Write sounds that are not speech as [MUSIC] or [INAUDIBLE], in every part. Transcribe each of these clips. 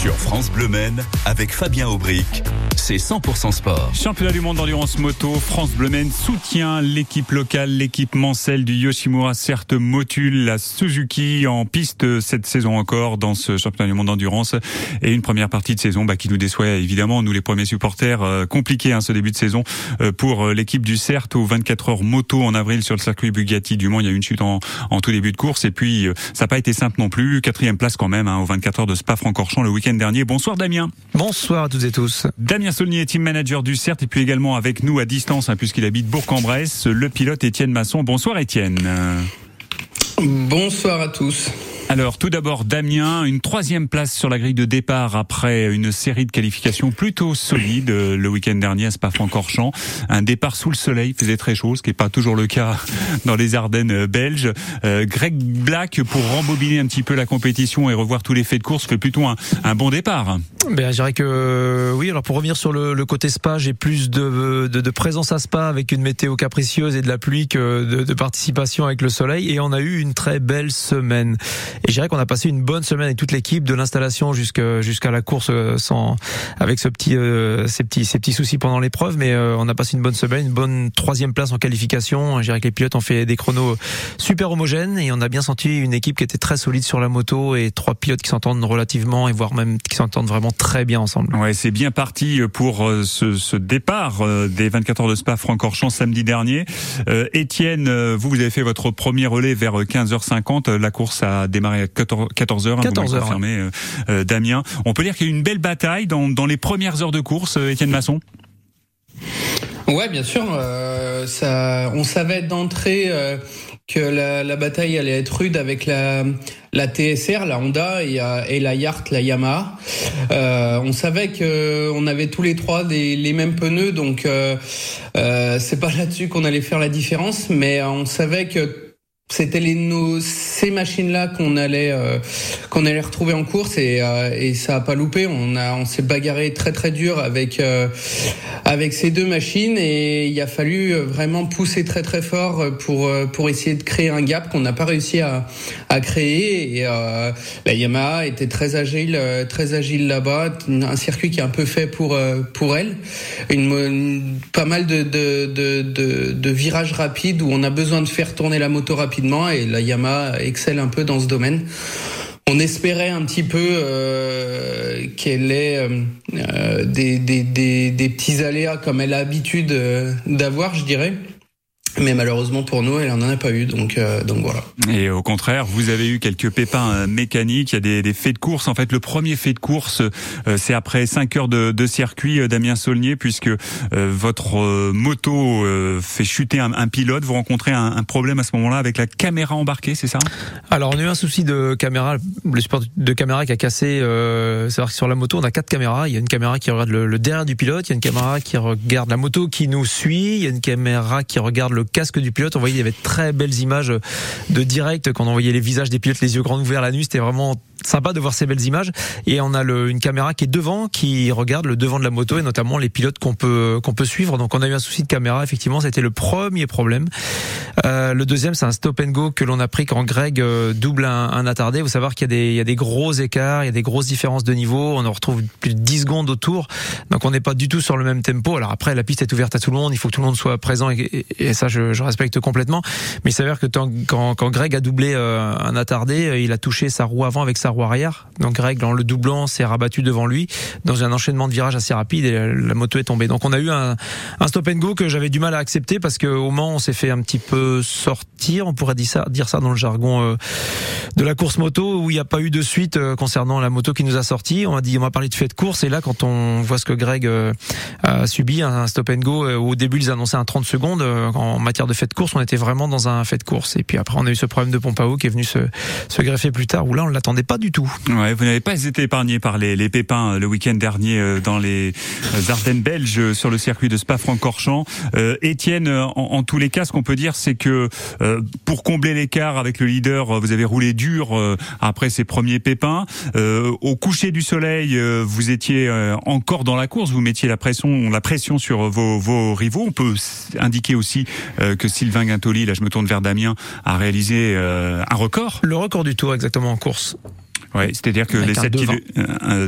Sur France Bleu Men, avec Fabien Aubric, c'est 100% sport. Championnat du monde d'endurance moto, France Bleu Men soutient l'équipe locale, l'équipe Mancel du Yoshimura, certes Motul, la Suzuki en piste cette saison encore dans ce championnat du monde d'endurance. Et une première partie de saison bah, qui nous déçoit évidemment, nous les premiers supporters, euh, compliqué hein, ce début de saison euh, pour euh, l'équipe du CERT aux 24 heures moto en avril sur le circuit Bugatti du Mans, il y a eu une chute en, en tout début de course. Et puis euh, ça n'a pas été simple non plus, quatrième place quand même hein, aux 24 heures de Spa-Francorchamps le week-end dernier. Bonsoir Damien. Bonsoir à toutes et tous. Damien Saulnier, team manager du CERT, et puis également avec nous à distance, hein, puisqu'il habite Bourg-en-Bresse, le pilote Étienne Masson. Bonsoir Étienne. Bonsoir à tous. Alors tout d'abord Damien, une troisième place sur la grille de départ après une série de qualifications plutôt solides euh, le week-end dernier à Spa-Francorchamps. Un départ sous le soleil, faisait très chaud, ce qui n'est pas toujours le cas [LAUGHS] dans les Ardennes euh, belges. Euh, Greg Black, pour rembobiner un petit peu la compétition et revoir tous les faits de course, fait plutôt un, bon départ. Ben, je dirais que oui. Alors pour revenir sur le, le côté Spa, j'ai plus de, de, de, présence à Spa avec une météo capricieuse et de la pluie que de, de participation avec le soleil. Et on a eu une très belle semaine. Et je dirais qu'on a passé une bonne semaine avec toute l'équipe, de l'installation jusqu'à la course, euh, sans avec ce petit, euh, ces petits ces petits soucis pendant l'épreuve. Mais euh, on a passé une bonne semaine, une bonne troisième place en qualification. Je dirais que les pilotes ont fait des chronos super homogènes et on a bien senti une équipe qui était très solide sur la moto et trois pilotes qui s'entendent relativement et voire même qui s'entendent vraiment très bien ensemble. Ouais, c'est bien parti pour ce, ce départ des 24 heures de Spa Francorchamps samedi dernier. Euh, Étienne, vous vous avez fait votre premier relais vers 15h50. La course a démarré à 14h. 14h, 14 hein, confirmé, ouais. euh, Damien. On peut dire qu'il y a eu une belle bataille dans, dans les premières heures de course, Étienne Masson? Ouais, bien sûr. Euh, ça, on savait d'entrée euh, que la, la, bataille allait être rude avec la, la TSR, la Honda et, et la Yart, la Yamaha. Euh, on savait que on avait tous les trois des, les mêmes pneus, donc euh, c'est pas là-dessus qu'on allait faire la différence, mais on savait que c'était nos ces machines là qu'on allait euh, qu'on allait retrouver en course et, euh, et ça a pas loupé. On a on s'est bagarré très très dur avec euh, avec ces deux machines et il a fallu vraiment pousser très très fort pour pour essayer de créer un gap qu'on n'a pas réussi à à créer et la Yamaha était très agile très agile là-bas. Un circuit qui est un peu fait pour pour elle. Une, pas mal de de de virages rapides où on a besoin de faire tourner la moto rapide et la Yamaha excelle un peu dans ce domaine. On espérait un petit peu euh, qu'elle ait euh, des, des, des, petits aléas comme elle a l'habitude euh, d'avoir, je dirais. Mais malheureusement pour nous, elle en a pas eu, donc euh, donc voilà. Et au contraire, vous avez eu quelques pépins euh, mécaniques. Il y a des, des faits de course. En fait, le premier fait de course, euh, c'est après 5 heures de, de circuit, Damien Saulnier, puisque votre moto fait chuter un, un, pilote. Vous rencontrez un, un problème à ce moment-là avec la caméra embarquée, c'est ça? Alors on a eu un souci de caméra, le support de caméra qui a cassé. Euh, C'est-à-dire que sur la moto, on a quatre caméras. Il y a une caméra qui regarde le, le derrière du pilote, il y a une caméra qui regarde la moto qui nous suit, il y a une caméra qui regarde le casque du pilote. On voyait il y avait très belles images de direct quand on voyait les visages des pilotes, les yeux grands ouverts la nuit. C'était vraiment sympa de voir ces belles images. Et on a le, une caméra qui est devant, qui regarde le devant de la moto et notamment les pilotes qu'on peut qu'on peut suivre. Donc on a eu un souci de caméra. Effectivement, c'était le premier problème. Euh, le deuxième, c'est un stop and go que l'on a pris quand Greg euh, double un, un attardé. Vous savoir qu'il y a des il y a des gros écarts, il y a des grosses différences de niveau. On en retrouve plus de 10 secondes autour. Donc on n'est pas du tout sur le même tempo. Alors après, la piste est ouverte à tout le monde. Il faut que tout le monde soit présent et, et, et je, respecte complètement. Mais il s'avère que quand, quand Greg a doublé euh, un attardé, il a touché sa roue avant avec sa roue arrière. Donc Greg, en le doublant, s'est rabattu devant lui dans un enchaînement de virages assez rapide et la, moto est tombée. Donc on a eu un, stop and go que j'avais du mal à accepter parce qu'au Mans, on s'est fait un petit peu sortir. On pourrait dire ça, dans le jargon euh, de la course moto où il n'y a pas eu de suite euh, concernant la moto qui nous a sorti. On a dit, on m'a parlé de fait de course et là, quand on voit ce que Greg euh, a subi, un stop and go, au début ils annonçaient un 30 secondes en matière de fait de course, on était vraiment dans un fait de course. Et puis après, on a eu ce problème de pompe à eau qui est venu se, se greffer plus tard où là, on l'attendait pas du tout. Ouais, vous n'avez pas été épargné par les, les pépins le week-end dernier dans les Ardennes belges sur le circuit de Spa-Francorchamps. Euh, Étienne, en, en, tous les cas, ce qu'on peut dire, c'est que euh, pour combler l'écart avec le leader, vous avez roulé dur euh, après ces premiers pépins. au coucher du soleil, vous étiez encore dans la course, vous mettiez la pression, la pression sur vos, vos rivaux. On peut indiquer aussi que Sylvain Guintoli, là je me tourne vers Damien, a réalisé un record. Le record du tour exactement en course. Ouais, c'est-à-dire que les 7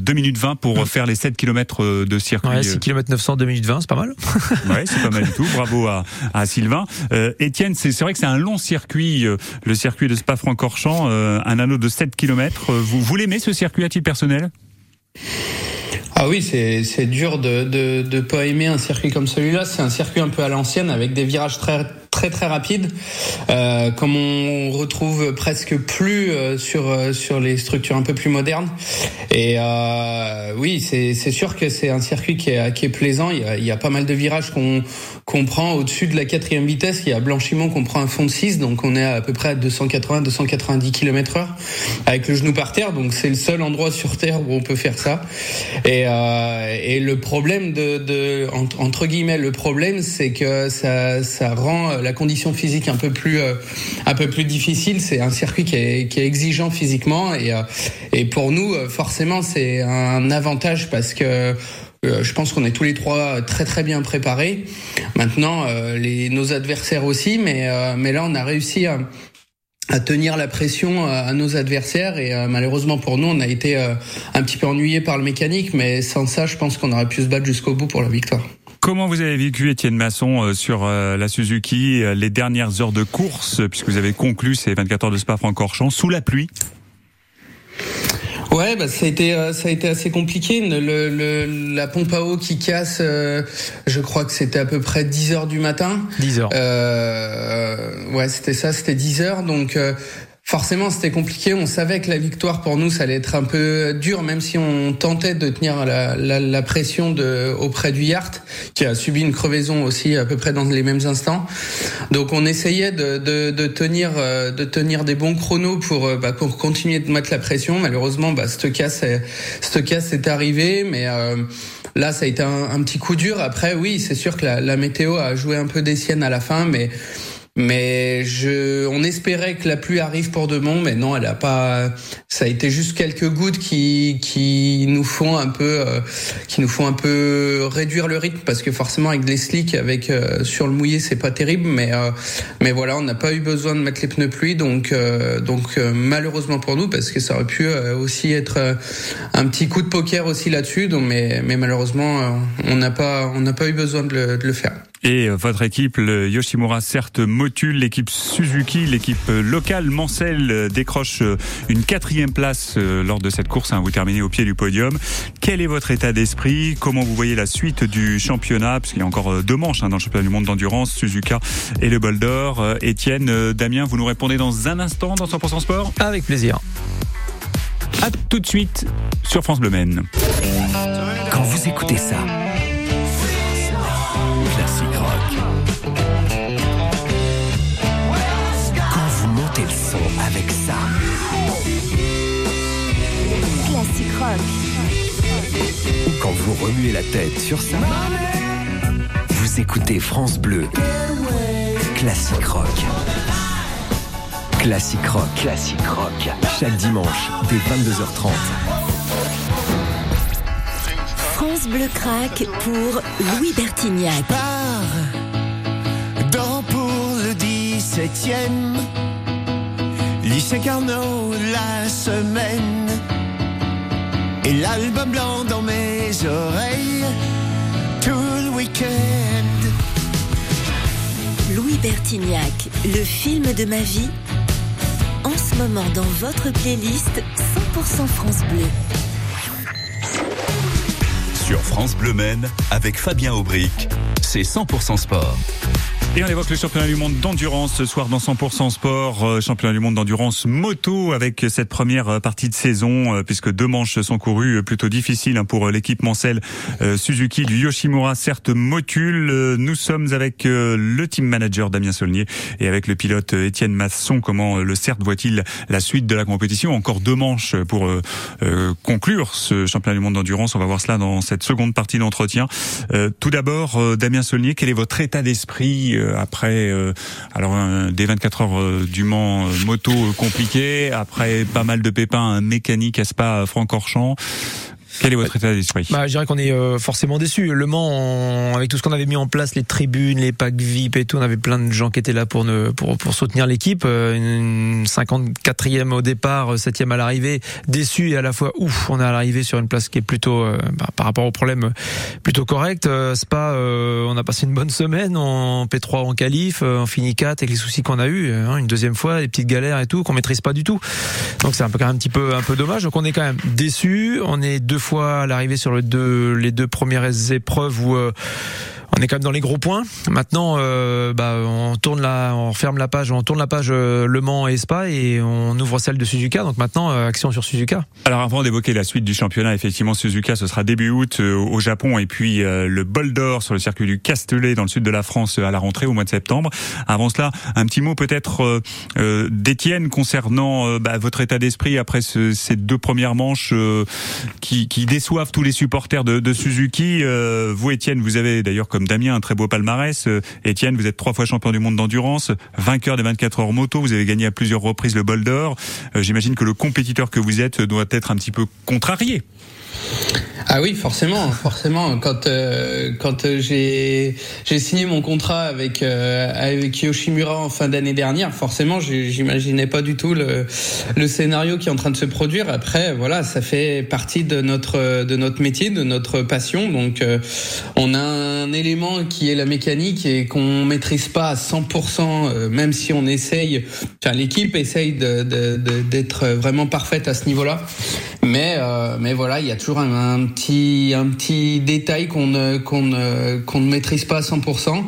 2 minutes 20 pour faire les 7 km de circuit. Ouais, 6 km 900, 2 minutes 20, c'est pas mal. [LAUGHS] ouais, c'est pas mal du tout. Bravo à, à Sylvain. Euh, Étienne, c'est vrai que c'est un long circuit, le circuit de Spa-Francorchamps, un anneau de 7 km. Vous, vous l'aimez ce circuit à titre personnel? Ah oui, c'est dur de, de de pas aimer un circuit comme celui-là. C'est un circuit un peu à l'ancienne avec des virages très très très euh, comme on retrouve presque plus euh, sur euh, sur les structures un peu plus modernes. Et euh, oui, c'est c'est sûr que c'est un circuit qui est qui est plaisant. Il y a pas mal de virages qu'on qu'on prend au-dessus de la quatrième vitesse. Il y a Blanchiment qu'on prend un fond de 6, donc on est à, peu près à 280-290 km/h avec le genou par terre. Donc c'est le seul endroit sur terre où on peut faire ça. Et euh, et le problème de, de entre guillemets le problème, c'est que ça ça rend la condition physique un peu plus euh, un peu plus difficile. C'est un circuit qui est, qui est exigeant physiquement et euh, et pour nous euh, forcément c'est un avantage parce que je pense qu'on est tous les trois très très bien préparés. Maintenant, les, nos adversaires aussi, mais mais là on a réussi à, à tenir la pression à nos adversaires et malheureusement pour nous on a été un petit peu ennuyé par le mécanique mais sans ça je pense qu'on aurait pu se battre jusqu'au bout pour la victoire. Comment vous avez vécu, Étienne Masson, euh, sur euh, la Suzuki, euh, les dernières heures de course, puisque vous avez conclu ces 24 heures de Spa-Francorchamps sous la pluie? Ouais, bah ça a été ça a été assez compliqué. Le, le, la pompe à eau qui casse, je crois que c'était à peu près 10 heures du matin. 10 heures. Euh, ouais, c'était ça, c'était 10 heures. Donc Forcément, c'était compliqué. On savait que la victoire pour nous, ça allait être un peu dur, même si on tentait de tenir la, la, la pression de, auprès du Yart, qui a subi une crevaison aussi à peu près dans les mêmes instants. Donc, on essayait de, de, de tenir, euh, de tenir des bons chronos pour, euh, bah, pour continuer de mettre la pression. Malheureusement, bah, cette casse, cette est arrivée, mais euh, là, ça a été un, un, petit coup dur. Après, oui, c'est sûr que la, la météo a joué un peu des siennes à la fin, mais mais je, on espérait que la pluie arrive pour de bon, mais non, elle a pas. Ça a été juste quelques gouttes qui qui nous font un peu, euh, qui nous font un peu réduire le rythme parce que forcément avec des slicks, avec euh, sur le mouillé, c'est pas terrible, mais euh, mais voilà, on n'a pas eu besoin de mettre les pneus pluie, donc donc malheureusement pour nous parce que ça aurait pu aussi être un petit coup de poker aussi là-dessus, donc mais mais malheureusement on n'a pas on n'a pas eu besoin de le, de le faire. Et votre équipe, le Yoshimura, certes motule, l'équipe Suzuki, l'équipe locale Mancel décroche une quatrième place euh, lors de cette course. Hein, vous terminez au pied du podium. Quel est votre état d'esprit? Comment vous voyez la suite du championnat? Parce qu'il y a encore euh, deux manches hein, dans le championnat du monde d'endurance, Suzuka et le Bol d'Or. Euh, Étienne, Damien, vous nous répondez dans un instant dans 100% Sport? Avec plaisir. À tout de suite sur France Bleu Maine. Quand vous écoutez ça, avec ça. Classique rock. Ou quand vous remuez la tête sur ça. Vous écoutez France Bleu. Classique rock. Classique rock. Classique rock. Chaque dimanche, dès 22h30. France Bleu craque pour Louis Bertignac. dans pour le 17e lycée Carnot la semaine et l'album blanc dans mes oreilles tout le week-end. Louis Bertignac, le film de ma vie, en ce moment dans votre playlist 100% France Bleu. Sur France Bleu Men, avec Fabien Aubric, c'est 100% sport. Et on évoque le championnat du monde d'endurance ce soir dans 100% sport, euh, championnat du monde d'endurance moto avec cette première euh, partie de saison euh, puisque deux manches sont courues plutôt difficiles hein, pour l'équipe Mancel Suzuki du Yoshimura certes motule. Nous sommes avec le team manager Damien Saulnier et avec le pilote Étienne Masson. Comment le CERT voit-il la suite de la compétition? Encore deux manches pour conclure ce championnat du monde d'endurance. On va voir cela dans cette seconde partie d'entretien. tout d'abord, Damien Saulnier, quel est votre état d'esprit euh, après euh, alors des 24 heures euh, du Mans moto compliqué, après pas mal de pépins mécaniques à Spa Francorchamps. Quel est votre état d'esprit? Bah, Je dirais qu'on est euh, forcément déçu. Le Mans, avec tout ce qu'on avait mis en place, les tribunes, les packs VIP et tout, on avait plein de gens qui étaient là pour ne, pour, pour soutenir l'équipe. Euh, une 54e au départ, 7e à l'arrivée, déçu et à la fois ouf, on est à l'arrivée sur une place qui est plutôt, euh, bah, par rapport au problème, plutôt correct. Spa, on a passé une bonne semaine en P3 en qualif, en fini 4 avec les soucis qu'on a eu, hein, une deuxième fois, les petites galères et tout qu'on maîtrise pas du tout. Donc c'est un peu quand même un petit peu un peu dommage. Donc on est quand même déçu. On est deux fois l'arrivée sur les deux les deux premières épreuves où euh, on est quand même dans les gros points. Maintenant, euh, bah, on tourne la, on ferme la page, on tourne la page euh, Le Mans et Spa et on ouvre celle de Suzuka. Donc maintenant, euh, action sur Suzuka. Alors avant d'évoquer la suite du championnat, effectivement, Suzuka, ce sera début août au Japon et puis le bol d'or sur le circuit du Castellet dans le sud de la France à la rentrée au mois de septembre. Avant cela, un petit mot peut-être d'Étienne concernant bah, votre état d'esprit après ce, ces deux premières manches qui, qui, déçoivent tous les supporters de, de Suzuki. vous, Étienne, vous avez d'ailleurs comme Damien, un très beau palmarès. Euh, Étienne, vous êtes trois fois champion du monde d'endurance, vainqueur des 24 heures moto, vous avez gagné à plusieurs reprises le bol d'or. Euh, j'imagine que le compétiteur que vous êtes doit être un petit peu contrarié. Ah oui, forcément, forcément. Quand euh, quand euh, j'ai j'ai signé mon contrat avec euh, avec Yoshimura en fin d'année dernière, forcément, j'imaginais pas du tout le le scénario qui est en train de se produire. Après, voilà, ça fait partie de notre de notre métier, de notre passion. Donc, on a un élément qui est la mécanique et qu'on maîtrise pas à 100%, même si on essaye. Enfin, l'équipe essaye de d'être vraiment parfaite à ce niveau-là. Mais mais voilà, il y a toujours un, un petit un petit détail qu'on ne qu'on ne qu'on ne maîtrise pas à 100%.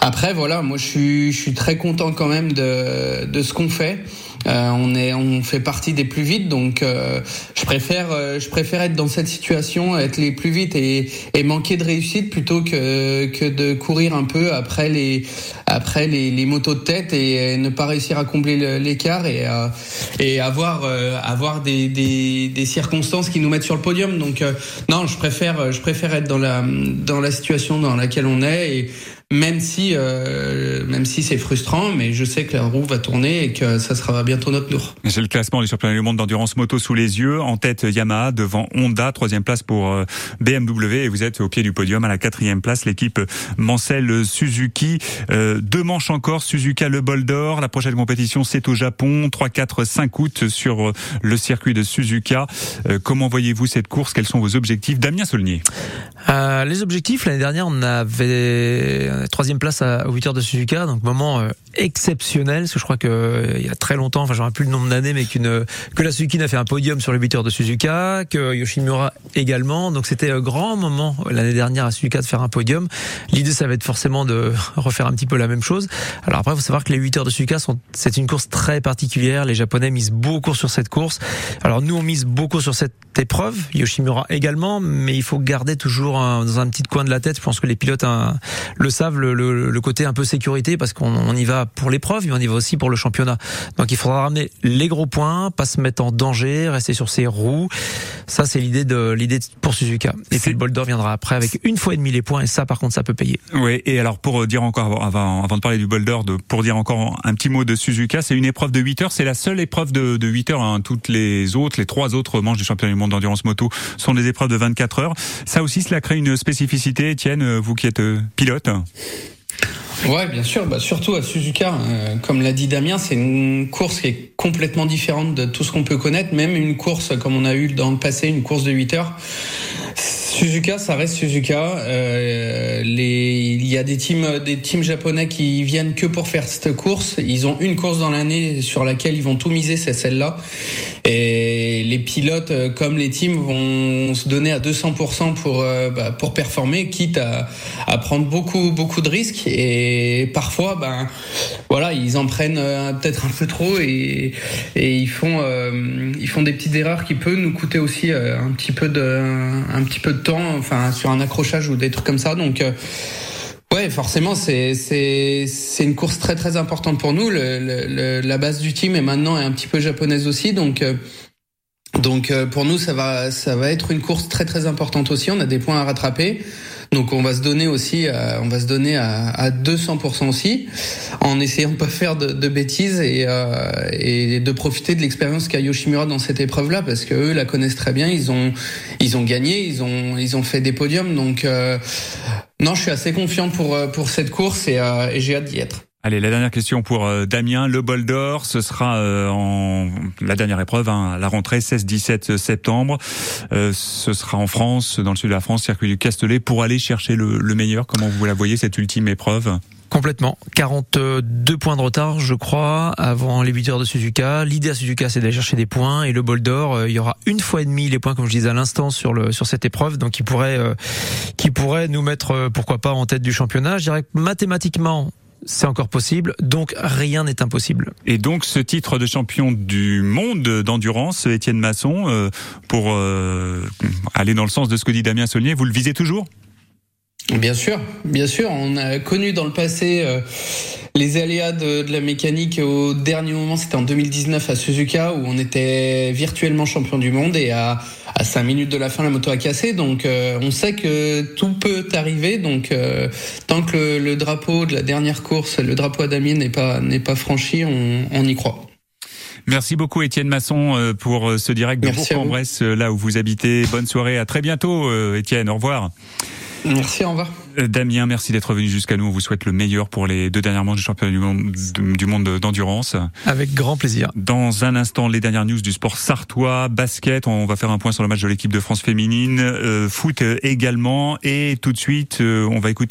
Après voilà, moi je suis je suis très content quand même de de ce qu'on fait. Euh, on est, on fait partie des plus vite, donc euh, je préfère, euh, je préfère être dans cette situation, être les plus vite et, et manquer de réussite plutôt que que de courir un peu après les après les, les motos de tête et ne pas réussir à combler l'écart et et avoir avoir des, des, des circonstances qui nous mettent sur le podium. Donc non, je préfère je préfère être dans la dans la situation dans laquelle on est et même si euh, même si c'est frustrant, mais je sais que la roue va tourner et que ça sera bientôt notre tour. C'est le classement du championnat du monde d'endurance moto sous les yeux. En tête Yamaha, devant Honda, troisième place pour euh, BMW et vous êtes au pied du podium à la quatrième place, l'équipe Mansell Suzuki. Euh, deux manches encore, Suzuka le bol d'or. La prochaine compétition c'est au Japon, 3, 4, 5 août sur le circuit de Suzuka. Euh, comment voyez-vous cette course? Quels sont vos objectifs? Damien Saulnier euh, Les objectifs, l'année dernière on avait troisième place à 8 heures de Suzuka, donc moment euh, exceptionnel, parce que je crois que euh, y a très longtemps, enfin j'aurais plus le nombre d'années, mais qu'une que la Suzuki n'a fait un podium sur les 8 heures de Suzuka, que Yoshimura également, donc c'était un grand moment l'année dernière à Suzuka de faire un podium. L'idée ça va être forcément de [LAUGHS] refaire un petit peu la même chose. Alors après, il faut savoir que les 8 heures de Suzuka sont, c'est une course très particulière. Les Japonais misent beaucoup sur cette course. Alors nous, on mise beaucoup sur cette épreuve, Yoshimura également, mais il faut garder toujours dans un petit coin de la tête. Je pense que les pilotes hein, le savent le, côté un peu sécurité parce qu'on y va pour l'épreuve, mais on y va aussi pour le championnat. Donc il faudra ramener les gros points, pas se mettre en danger, rester sur ses roues. Ça c'est l'idée de l'idée pour Suzuka. Et puis le Boulder viendra après avec une fois et demi les points et ça par contre ça peut payer. Oui, et alors pour dire encore avant avant de parler du Boulder, de, pour dire encore un petit mot de Suzuka, c'est une épreuve de 8 heures, c'est la seule épreuve de, de 8 heures. Hein. Toutes les autres, les trois autres manches du championnat du monde d'endurance moto sont des épreuves de 24 heures. Ça aussi, cela crée une spécificité, Étienne, vous qui êtes euh, pilote. Ouais, bien sûr. Bah, surtout à Suzuka, euh, comme l'a dit Damien, c'est une course qui est complètement différente de tout ce qu'on peut connaître. Même une course comme on a eu dans le passé, une course de 8 heures. Suzuka, ça reste Suzuka. Euh, il y a des teams, des teams japonais qui viennent que pour faire cette course. Ils ont une course dans l'année sur laquelle ils vont tout miser, c'est celle-là. Et les pilotes, euh, comme les teams, vont se donner à 200% pour euh, bah, pour performer, quitte à, à prendre beaucoup beaucoup de risques. Et parfois, ben voilà, ils en prennent euh, peut-être un peu trop et, et ils font ils font des petites erreurs qui peuvent nous coûter aussi un petit peu de un petit peu de temps, enfin sur un accrochage ou des trucs comme ça. Donc Ouais, forcément, c'est c'est c'est une course très très importante pour nous. Le, le, la base du team est maintenant est un petit peu japonaise aussi, donc donc euh, pour nous ça va ça va être une course très très importante aussi. On a des points à rattraper. Donc on va se donner aussi, à, on va se donner à, à 200% aussi, en essayant de pas faire de, de bêtises et, euh, et de profiter de l'expérience qu'a Yoshimura dans cette épreuve-là, parce que eux la connaissent très bien. Ils ont, ils ont gagné, ils ont, ils ont fait des podiums. Donc euh, non, je suis assez confiant pour euh, pour cette course et, euh, et j'ai hâte d'y être. Allez, la dernière question pour euh, Damien. Le bol d'or, ce sera euh, la dernière épreuve, hein, la rentrée 16-17 septembre. Euh, ce sera en France, dans le sud de la France, circuit du Castellet, pour aller chercher le, le meilleur. Comment vous la voyez cette ultime épreuve? Complètement. 42 points de retard, je crois, avant les 8 heures de Suzuka. L'idée à Suzuka, c'est d'aller chercher des points. Et le bol d'or, il y aura une fois et demi les points, comme je disais à l'instant, sur sur cette épreuve. Donc, qui pourrait, qui pourrait nous mettre, pourquoi pas, en tête du championnat. Je dirais que mathématiquement, c'est encore possible, donc rien n'est impossible. Et donc ce titre de champion du monde d'endurance, Étienne Masson, euh, pour euh, aller dans le sens de ce que dit Damien Saulnier, vous le visez toujours? Bien sûr, bien sûr. On a connu dans le passé euh, les aléas de, de, la mécanique au dernier moment. C'était en 2019 à Suzuka où on était virtuellement champion du monde et à, à 5 minutes de la fin, la moto a cassé. Donc euh, on sait que tout peut arriver. Donc euh, tant que le, le, drapeau de la dernière course, le drapeau à Damien n'est pas, n'est pas franchi, on, on y croit. Merci beaucoup Étienne Masson pour ce direct de Bourg-en-Bresse, là où vous habitez. Bonne soirée, à très bientôt Étienne, au revoir. Merci, au revoir. Damien, merci d'être venu jusqu'à nous. On vous souhaite le meilleur pour les deux dernières manches du championnat du monde, du monde d'endurance. Avec grand plaisir. Dans un instant, les dernières news du sport sartois, basket. On va faire un point sur le match de l'équipe de France féminine, euh, foot également. Et tout de suite, euh, on va écouter